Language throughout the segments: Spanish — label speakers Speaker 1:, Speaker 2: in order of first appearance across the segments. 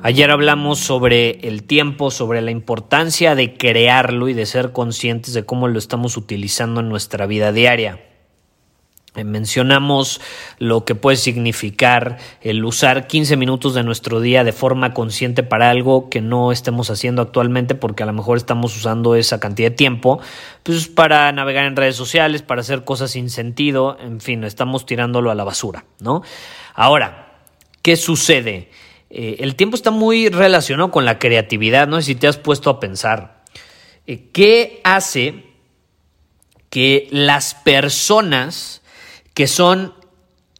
Speaker 1: Ayer hablamos sobre el tiempo, sobre la importancia de crearlo y de ser conscientes de cómo lo estamos utilizando en nuestra vida diaria. Eh, mencionamos lo que puede significar el usar 15 minutos de nuestro día de forma consciente para algo que no estemos haciendo actualmente porque a lo mejor estamos usando esa cantidad de tiempo pues para navegar en redes sociales, para hacer cosas sin sentido, en fin, estamos tirándolo a la basura, ¿no? Ahora, ¿qué sucede? Eh, el tiempo está muy relacionado con la creatividad, no si te has puesto a pensar. Eh, ¿Qué hace que las personas que son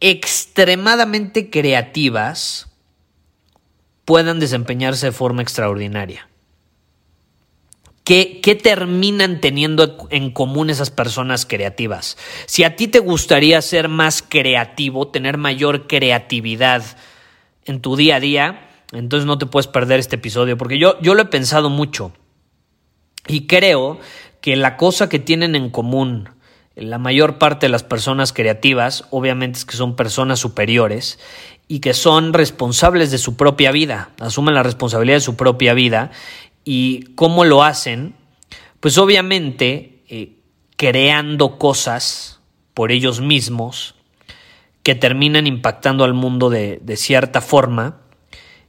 Speaker 1: extremadamente creativas puedan desempeñarse de forma extraordinaria? ¿Qué, ¿Qué, terminan teniendo en común esas personas creativas? Si a ti te gustaría ser más creativo, tener mayor creatividad, en tu día a día, entonces no te puedes perder este episodio, porque yo, yo lo he pensado mucho. Y creo que la cosa que tienen en común la mayor parte de las personas creativas, obviamente es que son personas superiores y que son responsables de su propia vida, asumen la responsabilidad de su propia vida. Y cómo lo hacen, pues obviamente eh, creando cosas por ellos mismos, que terminan impactando al mundo de, cierta forma.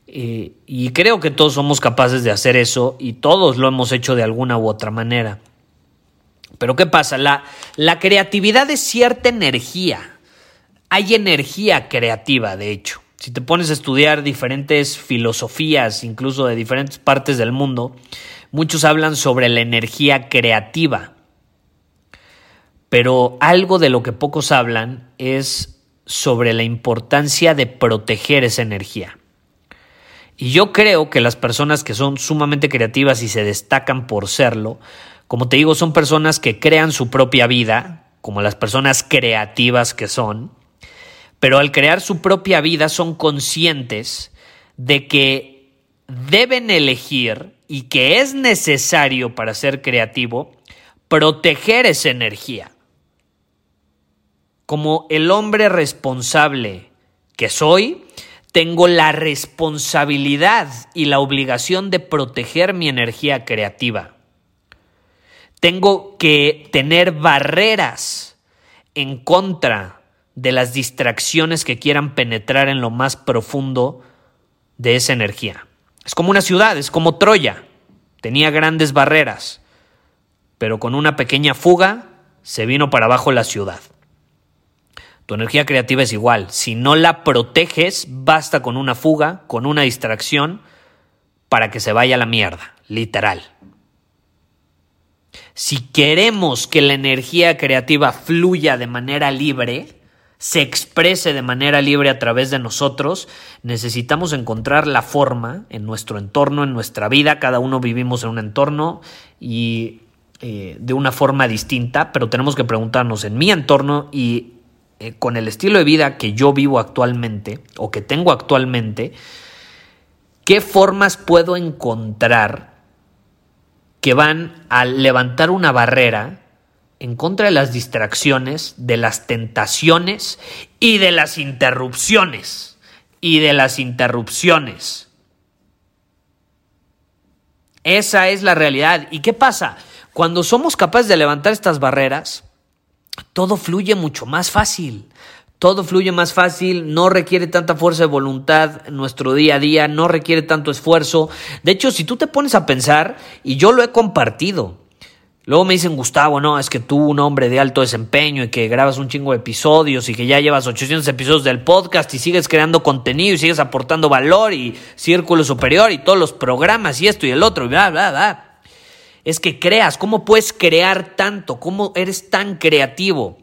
Speaker 1: Eh, y creo que todos somos capaces de hacer eso y todos lo hemos hecho de alguna u otra manera. Pero ¿qué pasa? La, la creatividad es cierta energía. Hay energía creativa, de hecho. Si te pones a estudiar diferentes filosofías, incluso de diferentes partes del mundo, muchos hablan sobre la energía creativa. Pero algo de lo que pocos hablan es sobre la importancia de proteger esa energía. Y yo creo que las personas que son sumamente creativas y se destacan por serlo, como te digo, son personas que crean su propia vida, como las personas creativas que son, pero al crear su propia vida son conscientes de que deben elegir y que es necesario para ser creativo proteger esa energía como el hombre responsable que soy, tengo la responsabilidad y la obligación de proteger mi energía creativa. Tengo que tener barreras en contra de las distracciones que quieran penetrar en lo más profundo de esa energía. Es como una ciudad, es como Troya. Tenía grandes barreras, pero con una pequeña fuga se vino para abajo la ciudad. Tu energía creativa es igual. Si no la proteges, basta con una fuga, con una distracción, para que se vaya a la mierda, literal. Si queremos que la energía creativa fluya de manera libre, se exprese de manera libre a través de nosotros, necesitamos encontrar la forma en nuestro entorno, en nuestra vida. Cada uno vivimos en un entorno y eh, de una forma distinta, pero tenemos que preguntarnos en mi entorno y eh, con el estilo de vida que yo vivo actualmente o que tengo actualmente, ¿qué formas puedo encontrar que van a levantar una barrera en contra de las distracciones, de las tentaciones y de las interrupciones? Y de las interrupciones. Esa es la realidad. ¿Y qué pasa? Cuando somos capaces de levantar estas barreras, todo fluye mucho más fácil, Todo fluye más fácil, no requiere tanta fuerza de voluntad en nuestro día a día, no requiere tanto esfuerzo. De hecho, si tú te pones a pensar, y yo lo he compartido, luego me dicen, Gustavo, no, es que tú, un hombre de alto desempeño y que grabas un chingo de episodios y que ya llevas 800 episodios del podcast y sigues creando contenido y sigues aportando valor y Círculo Superior y todos los programas y esto y el otro y bla, bla, bla. Es que creas, ¿cómo puedes crear tanto? ¿Cómo eres tan creativo?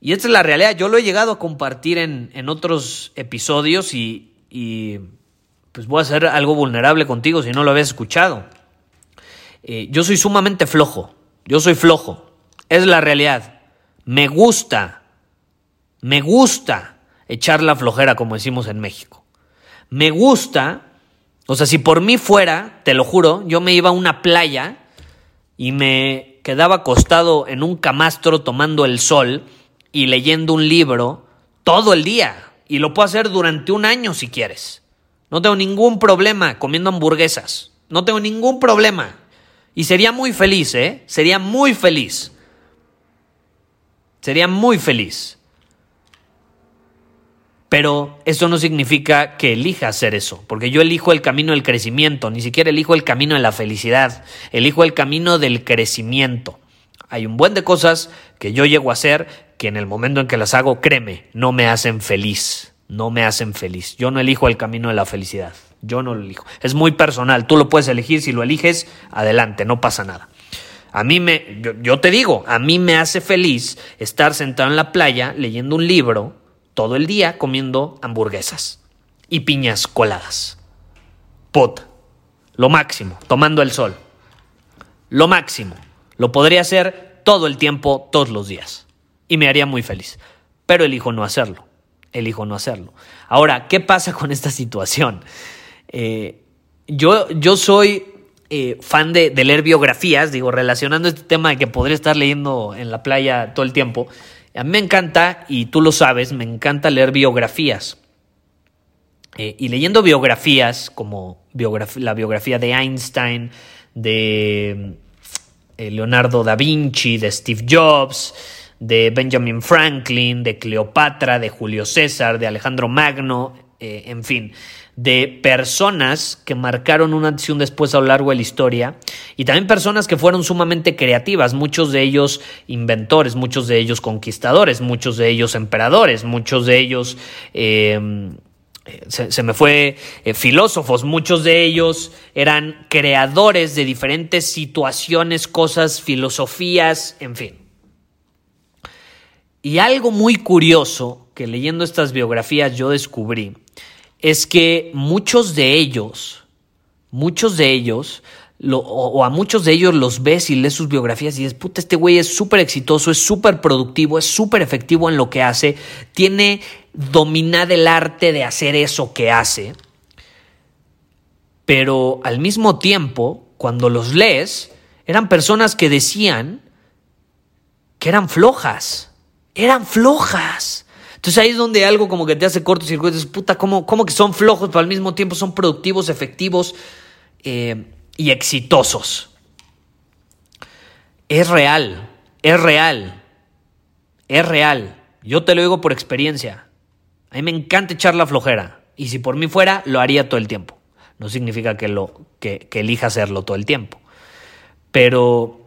Speaker 1: Y esta es la realidad. Yo lo he llegado a compartir en, otros episodios y, y, pues voy a ser algo vulnerable contigo si no lo habías escuchado. Eh, yo soy sumamente flojo. Yo soy flojo. Es la realidad. Me gusta. Me gusta echar la flojera, como decimos en México. Me gusta. O sea, si por mí fuera, te lo juro, yo me iba a una playa y me quedaba acostado en un camastro tomando el sol y leyendo un libro todo el día. Y lo puedo hacer durante un año si quieres. No tengo ningún problema comiendo hamburguesas. No tengo ningún problema. Y sería muy feliz, ¿eh? Sería muy feliz. Sería muy feliz. Pero eso no significa que elija hacer eso, porque yo elijo el camino del crecimiento, ni siquiera elijo el camino de la felicidad, elijo el camino del crecimiento. Hay un buen de cosas que yo llego a hacer que en el momento en que las hago, créeme, no me hacen feliz. No me hacen feliz. Yo no elijo el camino de la felicidad. Yo no lo elijo. Es muy personal. Tú lo puedes elegir. Si lo eliges, adelante, no pasa nada. A mí me, yo, yo te digo, a mí me hace feliz estar sentado en la playa leyendo un libro todo el día comiendo hamburguesas y piñas coladas. Pot. Lo máximo, tomando el sol. Lo máximo. Lo podría hacer todo el tiempo, todos los días. Y me haría muy feliz. Pero elijo no hacerlo. Elijo no hacerlo. Ahora, ¿qué pasa con esta situación? Eh, yo, yo soy eh, fan de, leer biografías, digo, relacionando este tema de que podría estar leyendo en la playa todo el tiempo. A mí me encanta, y tú lo sabes, me encanta leer biografías. Eh, y leyendo biografías, como la biografía de Einstein, de eh, Leonardo da Vinci, de Steve Jobs, de Benjamin Franklin, de Cleopatra, de Julio César, de Alejandro Magno, eh, en fin, de personas que marcaron una acción después a lo largo de la historia y también personas que fueron sumamente creativas, muchos de ellos inventores, muchos de ellos conquistadores, muchos de ellos emperadores, muchos de ellos... Eh, se, me fue eh, filósofos, muchos de ellos eran creadores de diferentes situaciones, cosas, filosofías, en fin. Y algo muy curioso que leyendo estas biografías yo descubrí es que muchos de ellos, muchos de ellos, o, a muchos de ellos los ves y lees sus biografías y dices, puta, este güey es súper exitoso, es súper productivo, es súper efectivo en lo que hace, tiene dominado el arte de hacer eso que hace. Pero al mismo tiempo, cuando los lees, eran personas que decían que eran flojas, eran flojas. Entonces ahí es donde algo como que te hace cortocircuito, dices, puta, ¿cómo, ¿cómo, que son flojos, pero al mismo tiempo son productivos, efectivos? Eh, y exitosos. Es real, es real, es real. Yo te lo digo por experiencia. A mí me encanta echar la flojera. Y si por mí fuera, lo haría todo el tiempo. No significa que, lo, que, que elija hacerlo todo el tiempo. Pero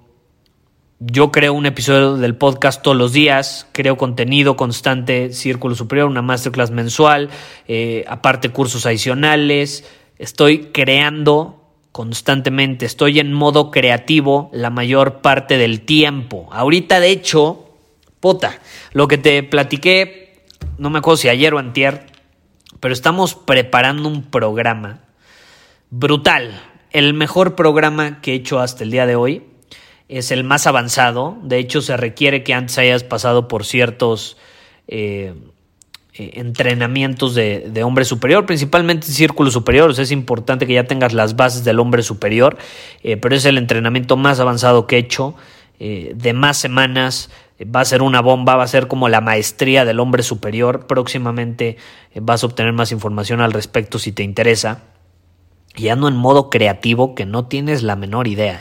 Speaker 1: yo creo un episodio del podcast todos los días, creo contenido constante, Círculo Superior, una masterclass mensual, eh, aparte cursos adicionales. Estoy creando constantemente, estoy en modo creativo la mayor parte del tiempo. Ahorita, de hecho, puta, lo que te platiqué, no me acuerdo si ayer o antier, pero estamos preparando un programa brutal, el mejor programa que he hecho hasta el día de hoy. Es el más avanzado, de hecho se requiere que antes hayas pasado por ciertos... Eh, eh, entrenamientos de, hombre superior, principalmente círculos superiores. Es importante que ya tengas las bases del hombre superior, eh, pero es el entrenamiento más avanzado que he hecho, eh, de más semanas. Va a ser una bomba, va a ser como la maestría del hombre superior. Próximamente vas a obtener más información al respecto si te interesa. Y ando en modo creativo que no tienes la menor idea.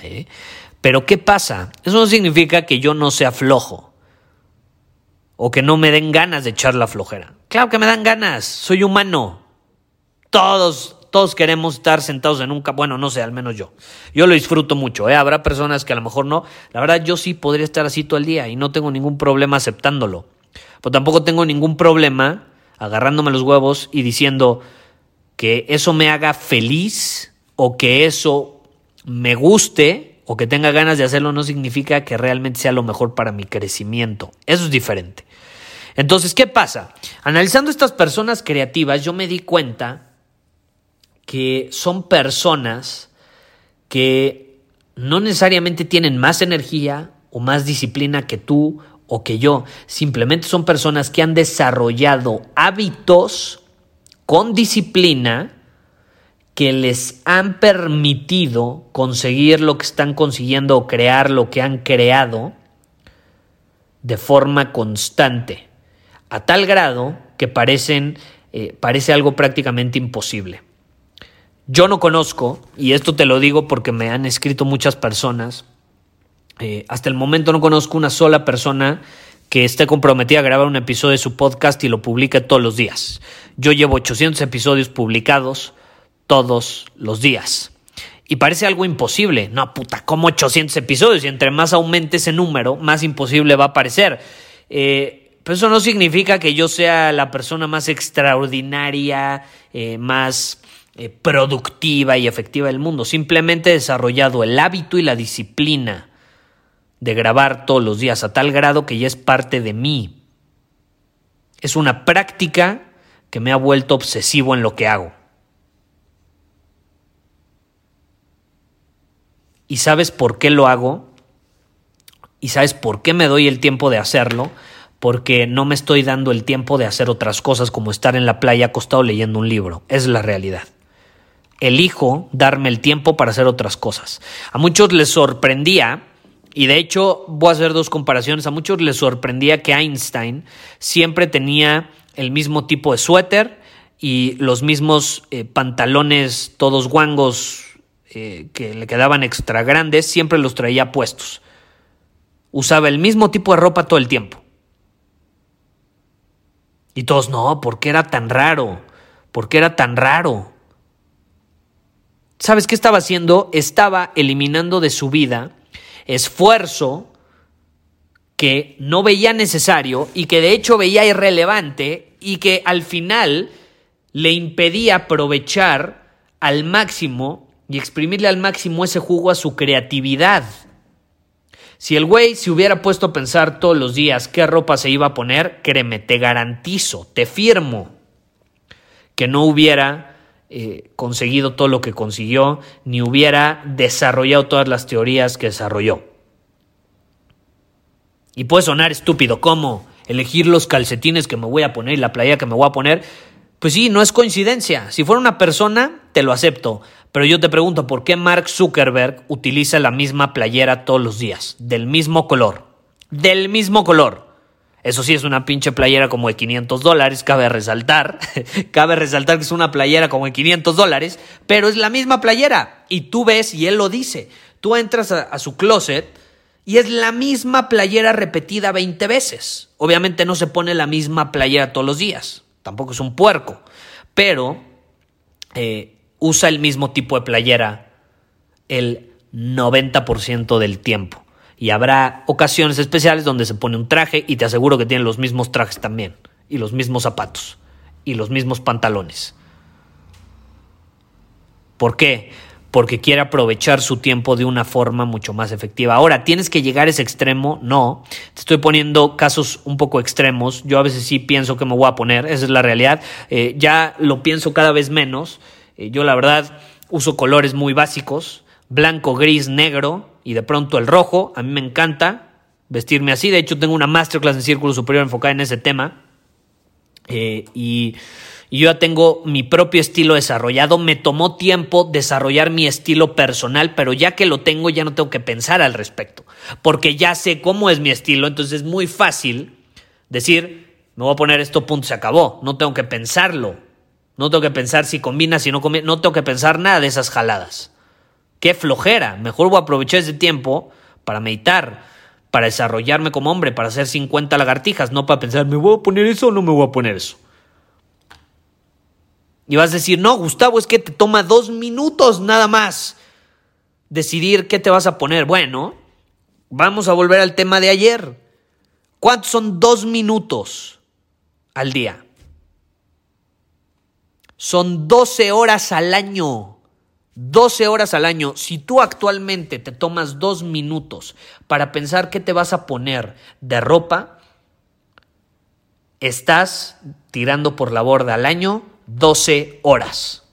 Speaker 1: Pero ¿qué pasa? Eso no significa que yo no sea flojo. o que no me den ganas de echar la flojera. Claro que me dan ganas, soy humano. Todos, todos queremos estar sentados en un... Bueno, no sé, al menos yo. Yo lo disfruto mucho, ¿eh? Habrá personas que a lo mejor no. La verdad, yo sí podría estar así todo el día y no tengo ningún problema aceptándolo. Pero tampoco tengo ningún problema agarrándome los huevos y diciendo que eso me haga feliz o que eso me guste o que tenga ganas de hacerlo no significa que realmente sea lo mejor para mi crecimiento. Eso es diferente. Entonces, ¿qué pasa? Analizando estas personas creativas, yo me di cuenta que son personas que no necesariamente tienen más energía o más disciplina que tú o que yo. Simplemente son personas que han desarrollado hábitos con disciplina que les han permitido conseguir lo que están consiguiendo o crear lo que han creado de forma constante, a tal grado que eh, parece algo prácticamente imposible. Yo no conozco, y esto te lo digo porque me han escrito muchas personas, eh, hasta el momento no conozco una sola persona que esté comprometida a grabar un episodio de su podcast y lo publique todos los días. Yo llevo 800 episodios publicados, todos los días. Y parece algo imposible. No, puta, como 800 episodios. Y entre más aumente ese número, más imposible va a parecer. Eh, pero eso no significa que yo sea la persona más extraordinaria, eh, más eh, productiva y efectiva del mundo. Simplemente he desarrollado el hábito y la disciplina de grabar todos los días a tal grado que ya es parte de mí. Es una práctica que me ha vuelto obsesivo en lo que hago. Y sabes por qué lo hago y sabes por qué me doy el tiempo de hacerlo, porque no me estoy dando el tiempo de hacer otras cosas como estar en la playa acostado leyendo un libro. Es la realidad. Elijo darme el tiempo para hacer otras cosas. A muchos les sorprendía, y de hecho voy a hacer dos comparaciones, a muchos les sorprendía que Einstein siempre tenía el mismo tipo de suéter y los mismos eh, pantalones todos guangos eh, que le quedaban extra grandes, siempre los traía puestos. Usaba el mismo tipo de ropa todo el tiempo. Y todos, no, ¿por qué era tan raro? ¿Por qué era tan raro? ¿Sabes qué estaba haciendo? Estaba eliminando de su vida esfuerzo que no veía necesario y que de hecho veía irrelevante y que al final le impedía aprovechar al máximo y exprimirle al máximo ese jugo a su creatividad. Si el güey se hubiera puesto a pensar todos los días qué ropa se iba a poner, créeme, te garantizo, te firmo, que no hubiera eh, conseguido todo lo que consiguió, ni hubiera desarrollado todas las teorías que desarrolló. Y puede sonar estúpido, ¿cómo? Elegir los calcetines que me voy a poner y la playa que me voy a poner. Pues sí, no es coincidencia. Si fuera una persona, te lo acepto. Pero yo te pregunto, ¿por qué Mark Zuckerberg utiliza la misma playera todos los días? Del mismo color. Del mismo color. Eso sí, es una pinche playera como de 500 dólares, cabe resaltar. cabe resaltar que es una playera como de 500 dólares, pero es la misma playera. Y tú ves, y él lo dice, tú entras a, su closet y es la misma playera repetida 20 veces. Obviamente no se pone la misma playera todos los días, tampoco es un puerco, pero eh, usa el mismo tipo de playera el 90% del tiempo. Y habrá ocasiones especiales donde se pone un traje y te aseguro que tiene los mismos trajes también, y los mismos zapatos, y los mismos pantalones. ¿Por qué? Porque quiere aprovechar su tiempo de una forma mucho más efectiva. Ahora, ¿tienes que llegar a ese extremo? No. Te estoy poniendo casos un poco extremos. Yo a veces sí pienso que me voy a poner, esa es la realidad. Eh, ya lo pienso cada vez menos. Eh, yo la verdad uso colores muy básicos, blanco, gris, negro y de pronto el rojo. A mí me encanta vestirme así. De hecho, tengo una masterclass en Círculo Superior enfocada en ese tema. Eh, y, yo ya tengo mi propio estilo desarrollado. Me tomó tiempo desarrollar mi estilo personal, pero ya que lo tengo ya no tengo que pensar al respecto. Porque ya sé cómo es mi estilo, entonces es muy fácil decir, me voy a poner esto, punto, se acabó. No tengo que pensarlo. No tengo que pensar si combina, si no combina. No tengo que pensar nada de esas jaladas. Qué flojera. Mejor voy a aprovechar ese tiempo para meditar. para desarrollarme como hombre, para hacer 50 lagartijas, no para pensar, ¿me voy a poner eso o no me voy a poner eso? Y vas a decir, no, Gustavo, es que te toma dos minutos nada más decidir qué te vas a poner. Bueno, vamos a volver al tema de ayer. ¿Cuántos son dos minutos al día? Son 12 horas al año. 12 horas al año. Si tú actualmente te tomas dos minutos para pensar qué te vas a poner de ropa, estás tirando por la borda al año 12 horas.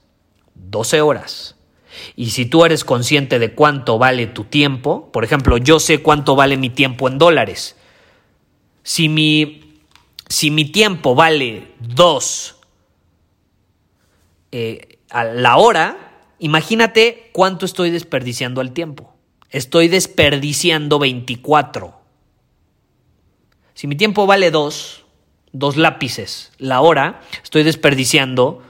Speaker 1: 12 horas. Y si tú eres consciente de cuánto vale tu tiempo, por ejemplo, yo sé cuánto vale mi tiempo en dólares. Si mi, si mi tiempo vale 2 eh, a la hora, imagínate cuánto estoy desperdiciando al tiempo. Estoy desperdiciando 24. Si mi tiempo vale 2, dos lápices la hora, estoy desperdiciando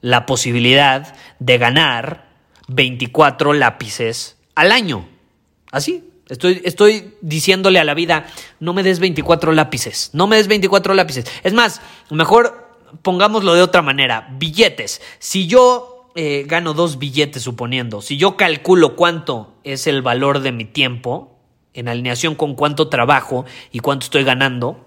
Speaker 1: la posibilidad de ganar 24 lápices al año. Así, estoy, estoy diciéndole a la vida, no me des 24 lápices, no me des 24 lápices. Es más, mejor pongámoslo de otra manera, billetes. Si yo eh, gano dos billetes, suponiendo, si yo calculo cuánto es el valor de mi tiempo, en alineación con cuánto trabajo y cuánto estoy ganando,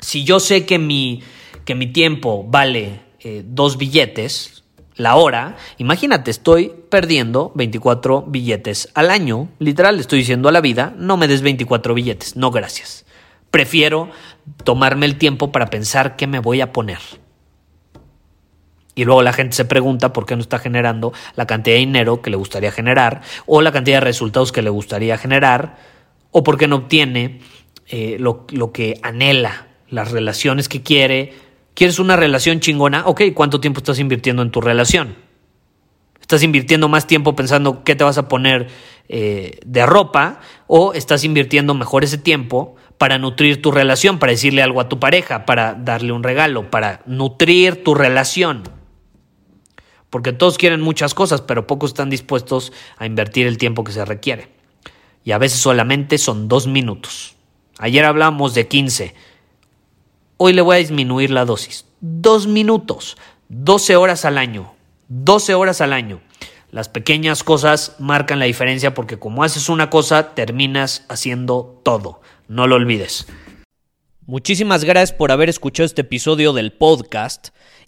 Speaker 1: si yo sé que mi, que mi tiempo vale eh, dos billetes la hora, imagínate, estoy perdiendo 24 billetes al año. Literal, estoy diciendo a la vida, no me des 24 billetes, no gracias. Prefiero tomarme el tiempo para pensar qué me voy a poner. Y luego la gente se pregunta por qué no está generando la cantidad de dinero que le gustaría generar o la cantidad de resultados que le gustaría generar o por qué no obtiene eh, lo, lo que anhela las relaciones que quiere. ¿Quieres una relación chingona? Ok, ¿cuánto tiempo estás invirtiendo en tu relación? ¿Estás invirtiendo más tiempo pensando qué te vas a poner eh, de ropa? ¿O estás invirtiendo mejor ese tiempo para nutrir tu relación, para decirle algo a tu pareja, para darle un regalo, para nutrir tu relación? Porque todos quieren muchas cosas, pero pocos están dispuestos a invertir el tiempo que se requiere. Y a veces solamente son dos minutos. Ayer hablamos de 15 Hoy le voy a disminuir la dosis. Dos minutos, 12 horas al año. 12 horas al año. Las pequeñas cosas marcan la diferencia porque como haces una cosa, terminas haciendo todo. No lo olvides. Muchísimas gracias por haber escuchado este episodio del podcast.